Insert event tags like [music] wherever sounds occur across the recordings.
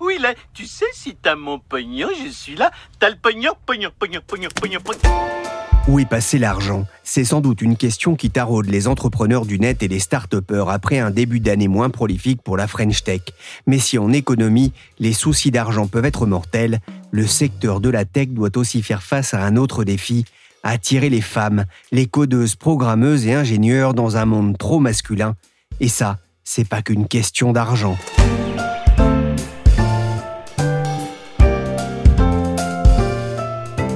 Oui. Où est passé l'argent? C'est sans doute une question qui taraude les entrepreneurs du net et les start après un début d'année moins prolifique pour la French Tech. Mais si en économie, les soucis d'argent peuvent être mortels, le secteur de la tech doit aussi faire face à un autre défi, attirer les femmes, les codeuses, programmeuses et ingénieurs dans un monde trop masculin. Et ça, c'est pas qu'une question d'argent.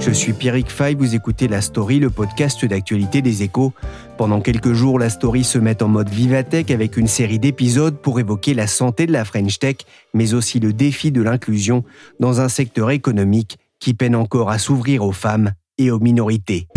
Je suis Pierrick Fay, vous écoutez La Story, le podcast d'actualité des échos. Pendant quelques jours, La Story se met en mode Vivatech avec une série d'épisodes pour évoquer la santé de la French Tech, mais aussi le défi de l'inclusion dans un secteur économique qui peine encore à s'ouvrir aux femmes et aux minorités.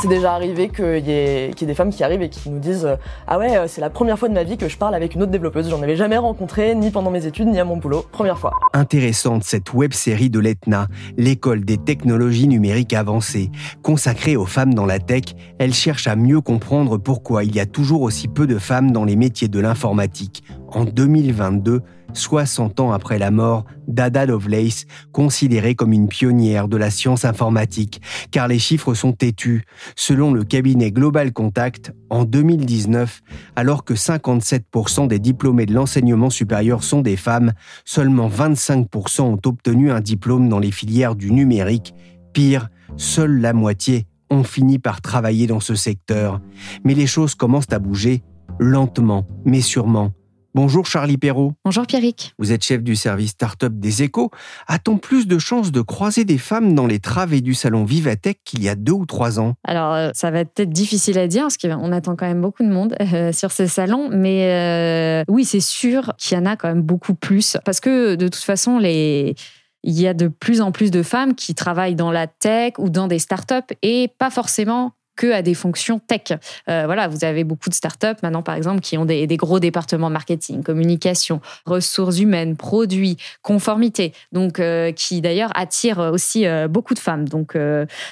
C'est déjà arrivé qu'il y, ait des femmes qui arrivent et qui nous disent Ah ouais, euh, c'est la première fois de ma vie que je parle avec une autre développeuse. J'en avais jamais rencontré, ni pendant mes études, ni à mon boulot. Première fois. Intéressante cette web série de l'ETNA, l'école des technologies numériques avancées. Consacrée aux femmes dans la tech, elle cherche à mieux comprendre pourquoi il y a toujours aussi peu de femmes dans les métiers de l'informatique. En 2022, 60 ans après la mort d'Ada Lovelace, considérée comme une pionnière de la science informatique, car les chiffres sont têtus. Selon le cabinet Global Contact, en 2019, alors que 57% des diplômés de l'enseignement supérieur sont des femmes, seulement 25% ont obtenu un diplôme dans les filières du numérique. Pire, seule la moitié ont fini par travailler dans ce secteur. Mais les choses commencent à bouger, lentement, mais sûrement. Bonjour Charlie Perrault. Bonjour Pierrick. Vous êtes chef du service Startup des Échos. A-t-on plus de chances de croiser des femmes dans les travées du salon Vivatech qu'il y a deux ou trois ans? Alors, euh, ça va être peut-être difficile à dire parce qu'on attend quand même beaucoup de monde [laughs] euh, sur ces salons. Mais euh, oui, c'est sûr qu'il y en a quand même beaucoup plus. Parce que de toute façon, les il y a de plus en plus de femmes qui travaillent dans la tech ou dans des startups et pas forcément que à des fonctions tech. Euh, voilà, vous avez beaucoup de startups maintenant, par exemple, qui ont des, gros départements marketing, communication, ressources humaines, produits, conformité, donc euh, qui d'ailleurs attirent aussi euh, beaucoup de femmes. Donc,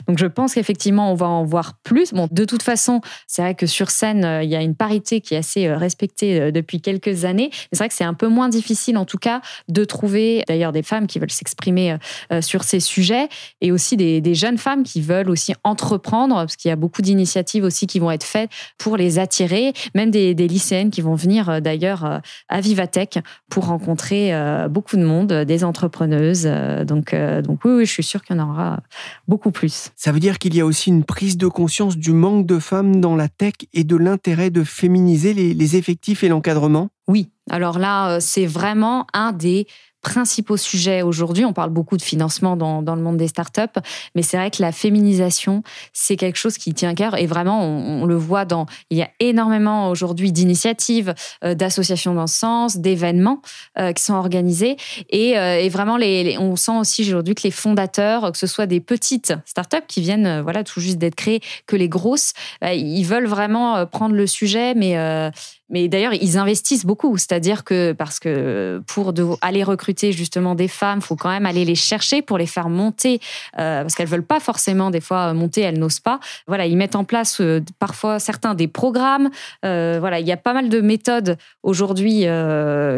donc je pense qu'effectivement, on va en voir plus. Bon, de toute façon, c'est vrai que sur scène, il y a une parité qui est assez respectée depuis quelques années. C'est vrai que c'est un peu moins difficile, en tout cas, de trouver d'ailleurs des femmes qui veulent s'exprimer sur ces sujets et aussi des, des jeunes femmes qui veulent aussi entreprendre, parce qu'il y a beaucoup d'initiatives aussi qui vont être faites pour les attirer, même des, lycéennes qui vont venir euh, d'ailleurs euh, à Vivatech pour rencontrer euh, beaucoup de monde, des entrepreneuses. Donc, donc oui, oui, je suis sûre qu'il y en aura beaucoup plus. Ça veut dire qu'il y a aussi une prise de conscience du manque de femmes dans la tech et de l'intérêt de féminiser les effectifs et l'encadrement? Oui, alors là, c'est vraiment un des principaux sujets aujourd'hui. On parle beaucoup de financement dans, dans le monde des startups, mais c'est vrai que la féminisation, c'est quelque chose qui tient à cœur et vraiment, on, le voit dans. Il y a énormément aujourd'hui d'initiatives, euh, d'associations dans ce sens, d'événements euh, qui sont organisés et, euh, et vraiment, les, on sent aussi aujourd'hui que les fondateurs, que ce soit des petites startups qui viennent voilà tout juste d'être créées, que les grosses, ils veulent vraiment prendre le sujet, mais mais d'ailleurs, ils investissent beaucoup, c'est-à-dire que parce que pour aller recruter justement des femmes, faut quand même aller les chercher pour les faire monter, euh, parce qu'elles veulent pas forcément des fois monter, elles n'osent pas. Voilà, ils mettent en place euh, parfois certains des programmes. Euh, voilà, il y a pas mal de méthodes aujourd'hui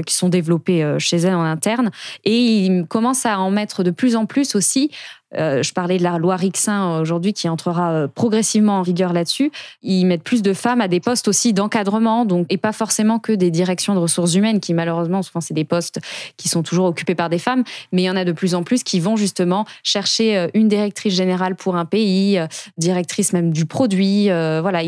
qui sont développées chez elles en interne, et ils commencent à en mettre de plus en plus aussi euh, je parlais de la loi Rixin aujourd'hui qui entrera euh, progressivement en vigueur là-dessus. Ils mettent plus de femmes à des postes aussi d'encadrement, donc et pas forcément que des directions de ressources humaines qui malheureusement souvent c'est des postes qui sont toujours occupés par des femmes, mais il y en a de plus en plus qui vont justement chercher euh, une directrice générale pour un pays, directrice même du produit, voilà.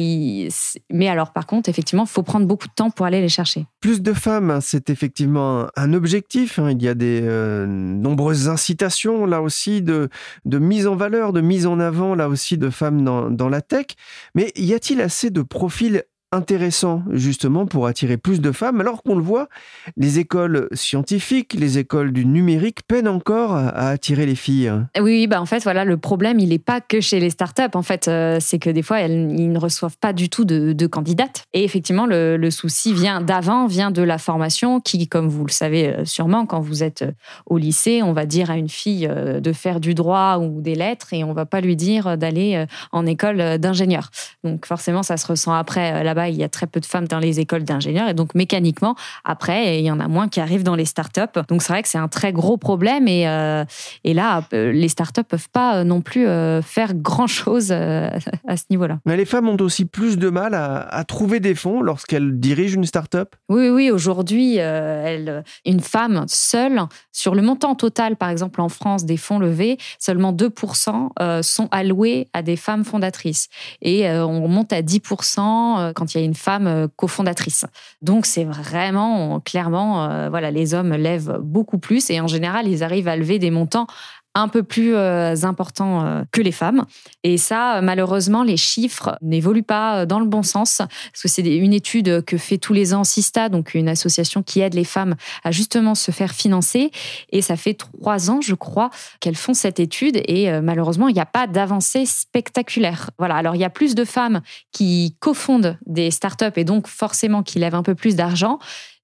Mais alors par contre effectivement, faut prendre beaucoup de temps pour aller les chercher. Plus de femmes, c'est effectivement un objectif. Hein. Il y a des nombreuses incitations là aussi de de mise en valeur, de mise en avant, là aussi, de femmes dans, la tech. Mais y a-t-il assez de profils intéressant justement pour attirer plus de femmes, alors qu'on le voit, les écoles scientifiques, les écoles du numérique peinent encore à attirer les filles. Oui, bah en fait, voilà, le problème, il n'est pas que chez les startups. En fait, euh, c'est que des fois, elles, ne reçoivent pas du tout de, candidates. Et effectivement, le, souci vient d'avant, vient de la formation, qui, comme vous le savez euh, sûrement, quand vous êtes euh, au lycée, on va dire à une fille de faire du droit ou des lettres, et on va pas lui dire d'aller en école d'ingénieur. Donc forcément, ça se ressent après là-bas il y a très peu de femmes dans les écoles d'ingénieurs et donc mécaniquement, après, il y en a moins qui arrivent dans les startups. Donc c'est vrai que c'est un très gros problème et, euh, et là, euh, les startups peuvent pas euh, non plus faire grand-chose [laughs] à ce niveau-là. Mais les femmes ont aussi plus de mal à, trouver des fonds lorsqu'elles dirigent une startup? Oui, oui, aujourd'hui, une femme seule, sur le montant total, par exemple en France, des fonds levés, seulement 2% sont alloués à des femmes fondatrices. Et on monte à 10% quand il y a une femme euh, cofondatrice. Donc c'est vraiment clairement, euh, voilà, les hommes lèvent beaucoup plus et en général ils arrivent à lever des montants un peu plus euh, important euh, que les femmes. Et ça, malheureusement, les chiffres n'évoluent pas euh, dans le bon sens, parce que c'est une étude que fait tous les ans Sista, donc une association qui aide les femmes à justement se faire financer. Et ça fait trois ans, je crois, qu'elles font cette étude. Et malheureusement, il n'y a pas d'avancée spectaculaire. Voilà. Alors, il y a plus de femmes qui cofondent des startups et donc forcément qui lèvent un peu plus d'argent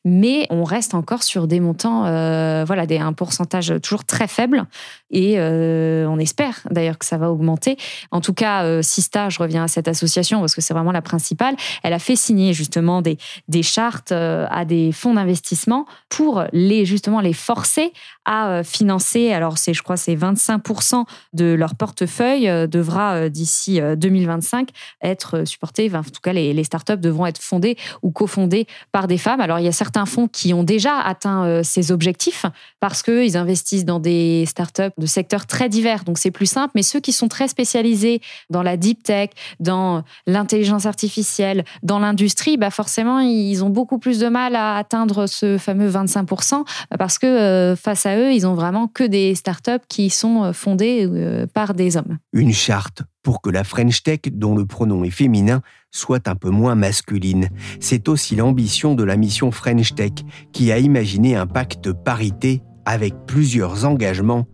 mais on reste encore sur des montants, euh, voilà, des, un pourcentage toujours très faible. Et euh, on espère d'ailleurs que ça va augmenter. En tout cas, euh, Sista, je reviens à cette association parce que c'est vraiment la principale, elle a fait signer justement des, des chartes à des fonds d'investissement pour les, justement les forcer à financer, alors je crois, c'est 25% de leur portefeuille devra d'ici 2025 être supporté. en tout cas, les, les startups devront être fondées ou cofondées par des femmes. Alors, il y a certains certains fonds qui ont déjà atteint euh, ces objectifs parce qu'ils investissent dans des startups de secteurs très divers. Donc c'est plus simple. Mais ceux qui sont très spécialisés dans la deep tech, dans l'intelligence artificielle, dans l'industrie, bah forcément, ils ont beaucoup plus de mal à atteindre ce fameux 25% parce que euh, face à eux, ils ont vraiment que des startups qui sont euh, fondées par des hommes. Une charte pour que la French Tech, dont le pronom est féminin, soit un peu moins masculine. C'est aussi l'ambition de la mission French Tech, qui a imaginé un pacte parité avec plusieurs engagements,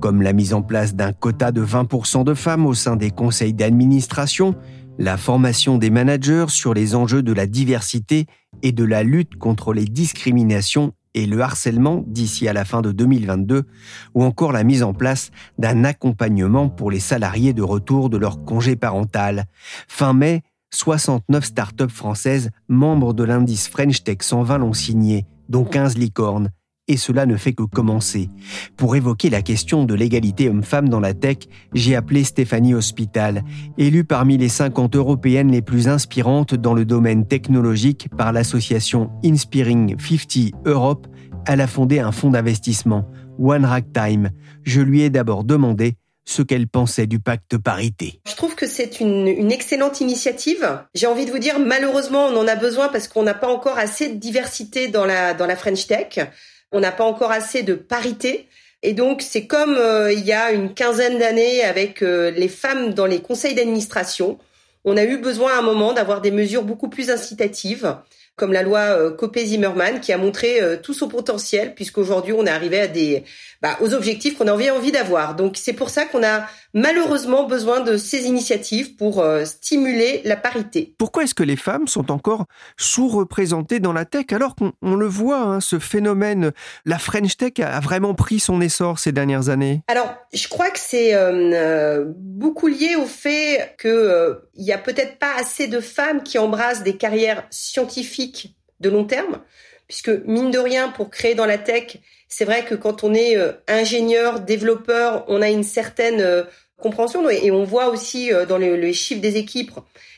comme la mise en place d'un quota de 20% de femmes au sein des conseils d'administration, la formation des managers sur les enjeux de la diversité et de la lutte contre les discriminations et le harcèlement d'ici à la fin de 2022, ou encore la mise en place d'un accompagnement pour les salariés de retour de leur congé parental. Fin mai, 69 startups françaises membres de l'indice French Tech 120 l'ont signé, dont 15 licornes, et cela ne fait que commencer. Pour évoquer la question de l'égalité homme-femme dans la tech, j'ai appelé Stéphanie Hospital, élue parmi les 50 européennes les plus inspirantes dans le domaine technologique par l'association Inspiring 50 Europe. Elle a fondé un fonds d'investissement, One Rack Time. Je lui ai d'abord demandé ce qu'elle pensait du pacte parité. Je trouve que c'est une, excellente initiative. J'ai envie de vous dire, malheureusement, on en a besoin parce qu'on n'a pas encore assez de diversité dans la, dans la French Tech. On n'a pas encore assez de parité. Et donc, c'est comme euh, il y a une quinzaine d'années avec euh, les femmes dans les conseils d'administration. On a eu besoin à un moment d'avoir des mesures beaucoup plus incitatives, comme la loi euh, Copé-Zimmermann, qui a montré tout son potentiel, puisqu'aujourd'hui, on est arrivé à des, bah, aux objectifs qu'on avait envie d'avoir. Donc, c'est pour ça qu'on a malheureusement besoin de ces initiatives pour euh, stimuler la parité. Pourquoi est-ce que les femmes sont encore sous-représentées dans la tech alors qu'on le voit, hein, ce phénomène, la French Tech a vraiment pris son essor ces dernières années? Alors, je crois que c'est euh, euh, beaucoup lié au fait qu'il il y a peut-être pas assez de femmes qui embrassent des carrières scientifiques de long terme, puisque mine de rien, pour créer dans la tech, c'est vrai que quand on est euh, ingénieur, développeur, on a une certaine euh, compréhension et on voit aussi euh, dans les, chiffres des équipes,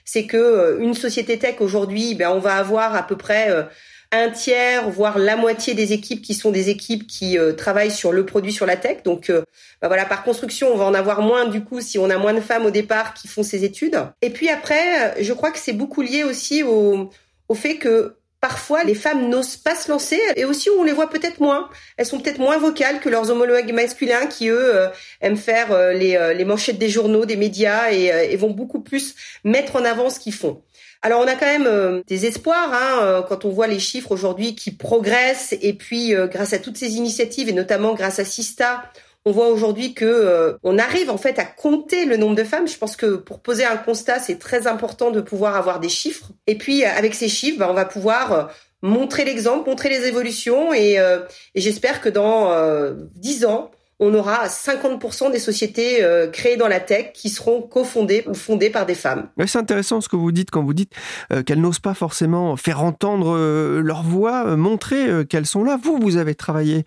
c'est que une société tech aujourd'hui, ben on va avoir à peu près un tiers, voire la moitié des équipes qui sont des équipes qui travaillent sur le produit, sur la tech. Donc, ben voilà, par construction, on va en avoir moins du coup si on a moins de femmes au départ qui font ces études. Et puis après, je crois que c'est beaucoup lié aussi au, au fait que parfois les femmes n'osent pas se lancer et aussi on les voit peut-être moins. Elles sont peut-être moins vocales que leurs homologues masculins qui eux euh, aiment faire euh, les, euh, les, manchettes des journaux, des médias et, vont beaucoup plus mettre en avant ce qu'ils font. Alors on a quand même des espoirs hein, quand on voit les chiffres aujourd'hui qui progressent et puis grâce à toutes ces initiatives et notamment grâce à Sista, on voit aujourd'hui que euh, on arrive en fait à compter le nombre de femmes. Je pense que pour poser un constat, c'est très important de pouvoir avoir des chiffres. Et puis euh, avec ces chiffres, bah, on va pouvoir euh, montrer l'exemple, montrer les évolutions et, et j'espère que dans dix ans, on aura 50% des sociétés euh, créées dans la tech qui seront cofondées ou fondées par des femmes. c'est intéressant ce que vous dites quand vous dites euh, qu'elles n'osent pas forcément faire entendre euh, leur voix, montrer qu'elles sont là. Vous, vous avez travaillé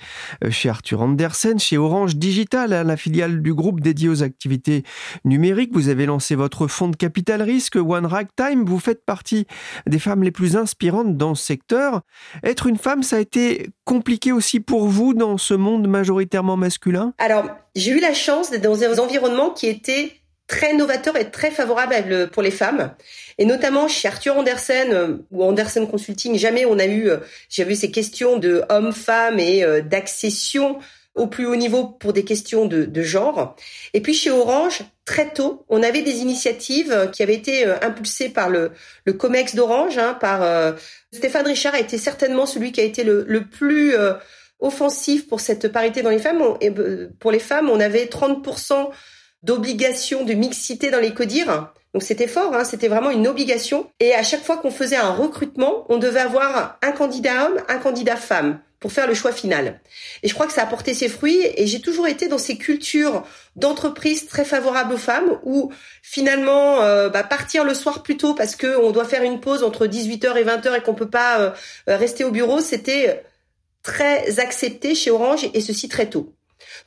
chez Arthur Andersen, chez Orange Digital, hein, la filiale du groupe dédié aux activités numériques. Vous avez lancé votre fonds de capital risque, One Time. Vous faites partie des femmes les plus inspirantes dans ce secteur. Être une femme, ça a été compliqué aussi pour vous dans ce monde majoritairement masculin? Alors, j'ai eu la chance d'être dans un environnement qui était très novateur et très favorable pour les femmes. Et notamment chez Arthur Andersen euh, ou Andersen Consulting, jamais on a eu, euh, j'avais ces questions de hommes-femmes et euh, d'accession au plus haut niveau pour des questions de, de, genre. Et puis chez Orange, très tôt, on avait des initiatives qui avaient été impulsées par le, le COMEX d'Orange, hein, par Stéphane Richard a été certainement celui qui a été le, le plus offensif pour cette parité dans les femmes. et pour les femmes, on avait 30% d'obligation de mixité dans les codires. Donc c'était fort, hein, c'était vraiment une obligation. Et à chaque fois qu'on faisait un recrutement, on devait avoir un candidat homme, un candidat femme pour faire le choix final. Et je crois que ça a porté ses fruits et j'ai toujours été dans ces cultures d'entreprise très favorables aux femmes où finalement euh, bah, partir le soir plus tôt parce que on doit faire une pause entre 18h et 20h et qu'on peut pas euh, rester au bureau, c'était très accepté chez Orange et ceci très tôt.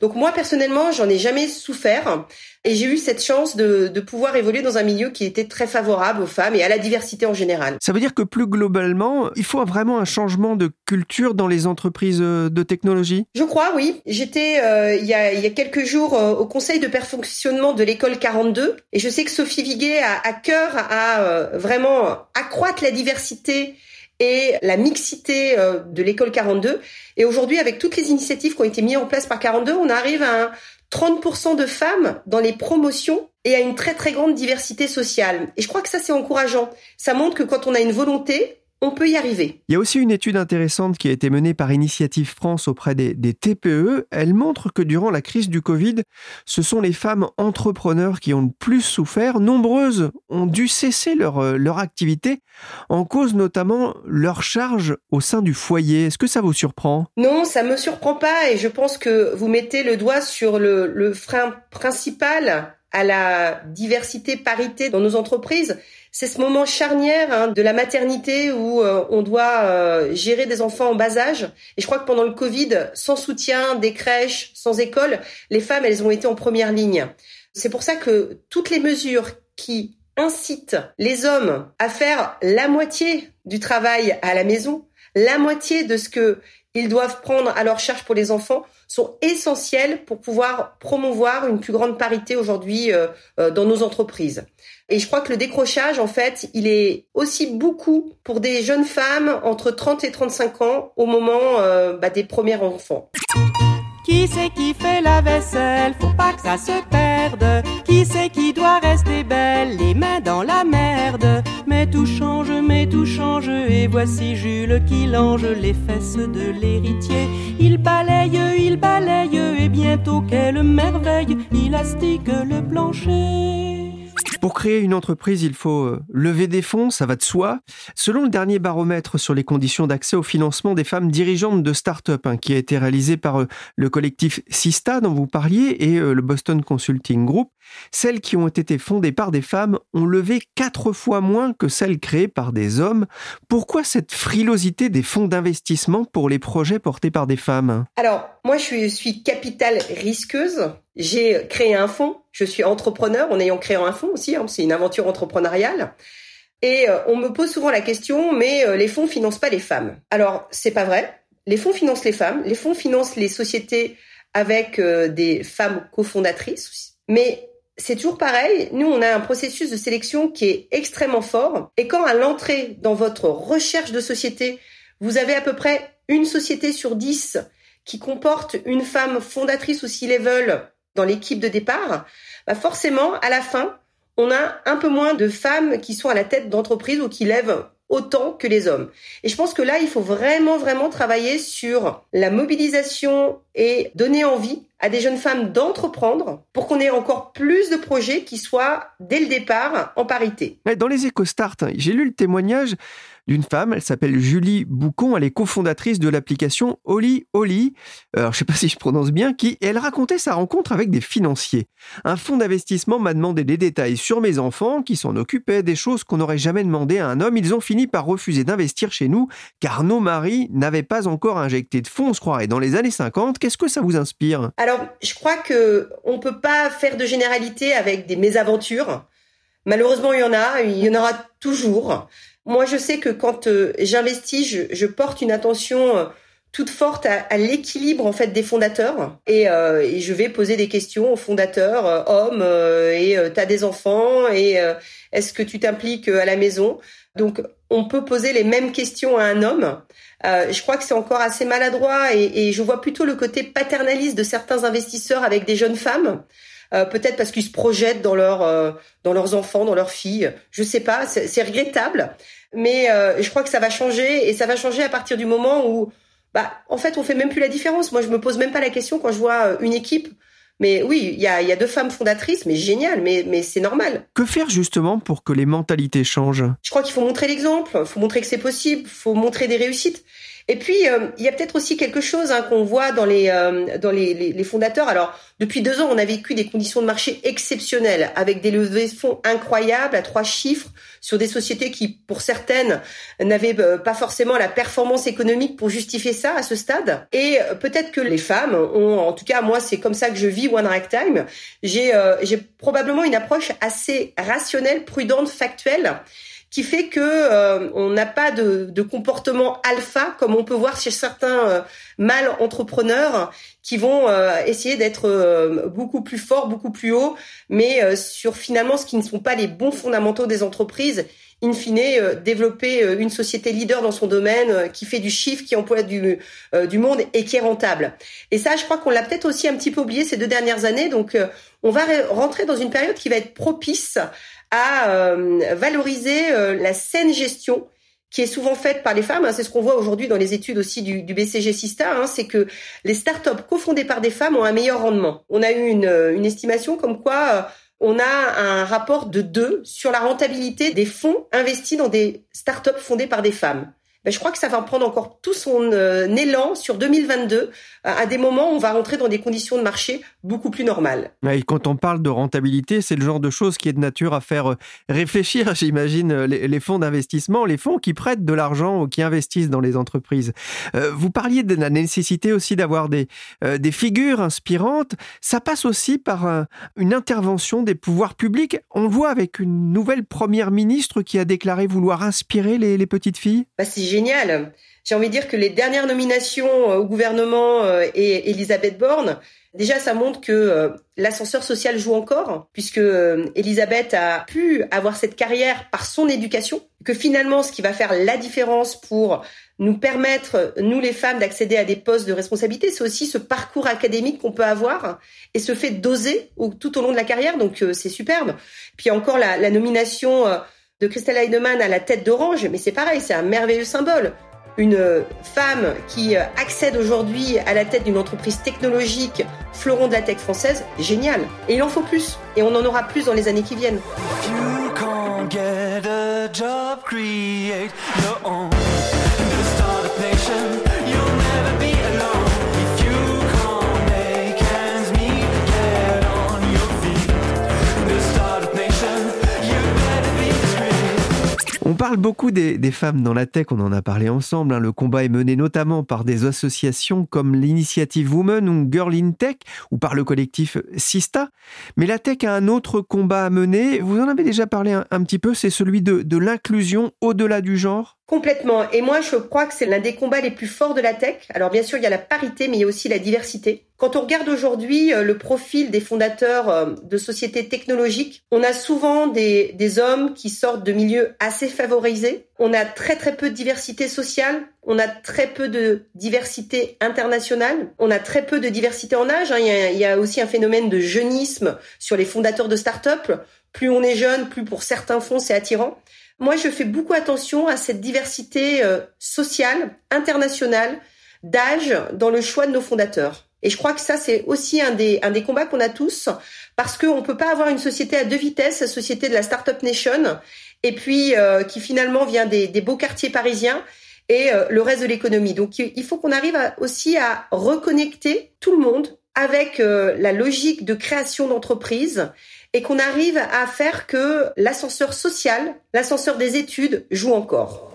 Donc moi personnellement, j'en ai jamais souffert et j'ai eu cette chance de, de, pouvoir évoluer dans un milieu qui était très favorable aux femmes et à la diversité en général. Ça veut dire que plus globalement, il faut vraiment un changement de culture dans les entreprises euh, de technologie? Je crois, oui. J'étais euh, il, y a, il y a quelques jours euh, au conseil de perfectionnement de l'école 42 et je sais que Sophie Viguet a à cœur à vraiment accroître la diversité et la mixité euh, de l'école 42. Et aujourd'hui, avec toutes les initiatives qui ont été mises en place par 42, on arrive à 30% de femmes dans les promotions et à une très très grande diversité sociale. Et je crois que ça c'est encourageant. Ça montre que quand on a une volonté, on peut y arriver. Il y a aussi une étude intéressante qui a été menée par Initiative France auprès des, TPE. Elle montre que durant la crise du Covid, ce sont les femmes entrepreneurs qui ont le plus souffert. Nombreuses ont dû cesser leur, euh, leur activité, en cause notamment leur charge au sein du foyer. Est-ce que ça vous surprend? Non, ça me surprend pas et je pense que vous mettez le doigt sur le, le frein principal à la diversité, parité dans nos entreprises c'est ce moment charnière hein, de la maternité où euh, on doit euh, gérer des enfants en bas âge. Et je crois que pendant le Covid, sans soutien, des crèches, sans école, les femmes, elles ont été en première ligne. C'est pour ça que toutes les mesures qui incitent les hommes à faire la moitié du travail à la maison, la moitié de ce que ils doivent prendre à leur charge pour les enfants sont essentielles pour pouvoir promouvoir une plus grande parité aujourd'hui euh, dans nos entreprises. Et je crois que le décrochage, en fait, il est aussi beaucoup pour des jeunes femmes entre 30 et 35 ans au moment euh, bah, des premiers enfants. Qui c'est qui fait la vaisselle? Faut pas que ça se perde. Qui c'est qui doit rester belle? Les mains dans la merde. Mais tout change, mais tout change. Et voici Jules qui lange les fesses de l'héritier. Il balaye, il balaye. Et bientôt, quelle merveille, il astique le plancher. Pour créer une entreprise, il faut euh, lever des fonds, ça va de soi. Selon le dernier baromètre sur les conditions d'accès au financement des femmes dirigeantes de start-up, hein, qui a été réalisé par euh, le collectif Sista dont vous parliez et euh, le Boston Consulting Group, celles qui ont été fondées par des femmes ont levé quatre fois moins que celles créées par des hommes. Pourquoi cette frilosité des fonds d'investissement pour les projets portés par des femmes? Alors, moi, je suis, capital risqueuse. J'ai créé un fonds. Je suis entrepreneur en ayant créé un fonds aussi. Hein, c'est une aventure entrepreneuriale. Et euh, on me pose souvent la question, mais euh, les fonds financent pas les femmes. Alors, c'est pas vrai. Les fonds financent les femmes. Les fonds financent les sociétés avec euh, des femmes cofondatrices. Mais c'est toujours pareil. Nous, on a un processus de sélection qui est extrêmement fort. Et quand à l'entrée dans votre recherche de société, vous avez à peu près une société sur dix qui comporte une femme fondatrice ou C-level dans l'équipe de départ, bah forcément, à la fin, on a un peu moins de femmes qui sont à la tête d'entreprise ou qui lèvent autant que les hommes. Et je pense que là, il faut vraiment, vraiment travailler sur la mobilisation et donner envie à des jeunes femmes d'entreprendre pour qu'on ait encore plus de projets qui soient, dès le départ, en parité. Dans les EcoStart, j'ai lu le témoignage d'une femme. Elle s'appelle Julie Boucon. Elle est cofondatrice de l'application Oli Oli. Alors, je sais pas si je prononce bien, qui, elle racontait sa rencontre avec des financiers. Un fonds d'investissement m'a demandé des détails sur mes enfants qui s'en occupaient, des choses qu'on n'aurait jamais demandé à un homme. Ils ont fini par refuser d'investir chez nous car nos maris n'avaient pas encore injecté de fonds, on se croirait, dans les années 50. Qu'est-ce que ça vous inspire? Alors, je crois que on peut pas faire de généralité avec des mésaventures. Malheureusement, il y en a, il y en aura toujours. Moi, je sais que quand euh, j'investis, je, porte une attention euh, toute forte à, l'équilibre en fait des fondateurs et, euh, et, je vais poser des questions aux fondateurs, hommes et tu as des enfants et est-ce que tu t'impliques à la maison? Donc, on peut poser les mêmes questions à un homme. je crois que c'est encore assez maladroit et, je vois plutôt le côté paternaliste de certains investisseurs avec des jeunes femmes. Peut-être parce qu'ils se projettent dans leur dans leurs enfants, dans leurs filles. Je sais pas, c'est regrettable, mais euh, je crois que ça va changer et ça va changer à partir du moment où, bah, en fait, on fait même plus la différence. Moi, je me pose même pas la question quand je vois une équipe. Mais oui, il y a, y a deux femmes fondatrices, mais génial, mais, mais c'est normal. Que faire justement pour que les mentalités changent? Je crois qu'il faut montrer l'exemple, il faut montrer que c'est possible, il faut montrer des réussites. Et puis, euh, il y a peut-être aussi quelque chose hein, qu'on voit dans les euh, dans les, les, fondateurs. Alors, depuis deux ans, on a vécu des conditions de marché exceptionnelles, avec des levées de fonds incroyables à trois chiffres sur des sociétés qui, pour certaines, n'avaient euh, pas forcément la performance économique pour justifier ça à ce stade. Et peut-être que les femmes ont, en tout cas, moi, c'est comme ça que je vis One Time. J'ai j'ai probablement une approche assez rationnelle, prudente, factuelle qui fait que euh, on n'a pas de, de, comportement alpha comme on peut voir chez certains euh, mâles entrepreneurs qui vont euh, essayer d'être beaucoup plus forts, beaucoup plus hauts, mais sur finalement ce qui ne sont pas les bons fondamentaux des entreprises. In fine, développer une société leader dans son domaine, qui fait du chiffre, qui emploie du, du monde et qui est rentable. Et ça, je crois qu'on l'a peut-être aussi un petit peu oublié ces deux dernières années. Donc, on va rentrer dans une période qui va être propice à euh, valoriser euh, la saine gestion qui est souvent faite par les femmes. Hein. c'est ce qu'on voit aujourd'hui dans les études aussi du, BCG Sista. Hein. c'est que les startups cofondées par des femmes ont un meilleur rendement. On a eu une, une estimation comme quoi euh, on a un rapport de 2 sur la rentabilité des fonds investis dans des startups fondées par des femmes. Ben, je crois que ça va prendre encore tout son euh, élan sur 2022, à des moments où on va rentrer dans des conditions de marché beaucoup plus normales. Et quand on parle de rentabilité, c'est le genre de choses qui est de nature à faire euh, réfléchir, [laughs] j'imagine, euh, les, fonds d'investissement, les fonds qui prêtent de l'argent ou qui investissent dans les entreprises. vous parliez de la nécessité aussi d'avoir des, des figures inspirantes. Ça passe aussi par une intervention des pouvoirs publics. On voit avec une nouvelle première ministre qui a déclaré vouloir inspirer les, les petites filles. Bah, génial. J'ai envie de dire que les dernières nominations euh, au gouvernement euh, et Elisabeth Borne, déjà ça montre que euh, l'ascenseur social joue encore, puisque Elisabeth a pu avoir cette carrière par son éducation, que finalement ce qui va faire la différence pour nous permettre, nous les femmes, d'accéder à des postes de responsabilité, c'est aussi ce parcours académique qu'on peut avoir et ce fait d'oser tout au long de la carrière, donc c'est superbe. Puis encore la, la nomination de Christelle Heidemann à la tête d'Orange, mais c'est pareil, c'est un merveilleux symbole. Une femme qui accède aujourd'hui à la tête d'une entreprise technologique, fleuron de la tech française, génial. Et il en faut plus. Et on en aura plus dans les années qui viennent. On parle beaucoup des, femmes dans la tech, on en a parlé ensemble. Hein. Le combat est mené notamment par des associations comme l'initiative Women ou Girl in Tech ou par le collectif Sista. Mais la tech a un autre combat à mener. Vous en avez déjà parlé un, petit peu, c'est celui de, de l'inclusion au-delà du genre? Complètement. Et moi, je crois que c'est l'un des combats les plus forts de la tech. Alors bien sûr, il y a la parité, mais il y a aussi la diversité. Quand on regarde aujourd'hui euh, le profil des fondateurs euh, de sociétés technologiques, on a souvent des, hommes qui sortent de milieux assez favorisés. On a très très peu de diversité sociale. On a très peu de diversité internationale. On a très peu de diversité en âge. Hein. Il, y a, il y a aussi un phénomène de jeunisme sur les fondateurs de start-up. Plus on est jeune, plus pour certains fonds c'est attirant. Moi, je fais beaucoup attention à cette diversité euh, sociale, internationale, d'âge dans le choix de nos fondateurs. Et je crois que ça, c'est aussi un des, un des combats qu'on a tous, parce qu'on ne peut pas avoir une société à deux vitesses, la société de la Startup Nation, et puis euh, qui finalement vient des, des, beaux quartiers parisiens et euh, le reste de l'économie. Donc il faut qu'on arrive aussi à reconnecter tout le monde avec la logique de création d'entreprise et qu'on arrive à faire que l'ascenseur social, l'ascenseur des études joue encore.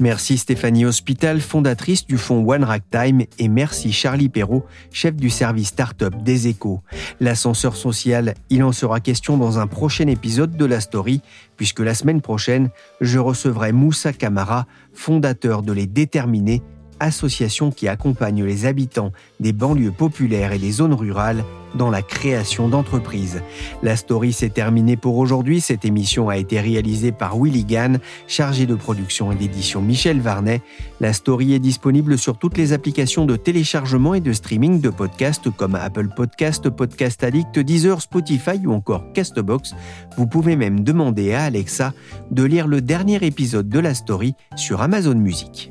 Merci Stéphanie Hospital, fondatrice du fonds One Time, et merci Charlie Perrault, chef du service startup des échos. L'ascenseur social, il en sera question dans un prochain épisode de la story, puisque la semaine prochaine, je recevrai Moussa Kamara, fondateur de Les Déterminés, association qui accompagne les habitants des banlieues populaires et des zones rurales dans la création d'entreprises. La story s'est terminée pour aujourd'hui. Cette émission a été réalisée par Willy Gann, chargé de production et d'édition Michel Varnet. La story est disponible sur toutes les applications de téléchargement et de streaming de podcasts comme Apple Podcast, Podcast Addict, Deezer, Spotify ou encore Castbox. Vous pouvez même demander à Alexa de lire le dernier épisode de la story sur Amazon Music.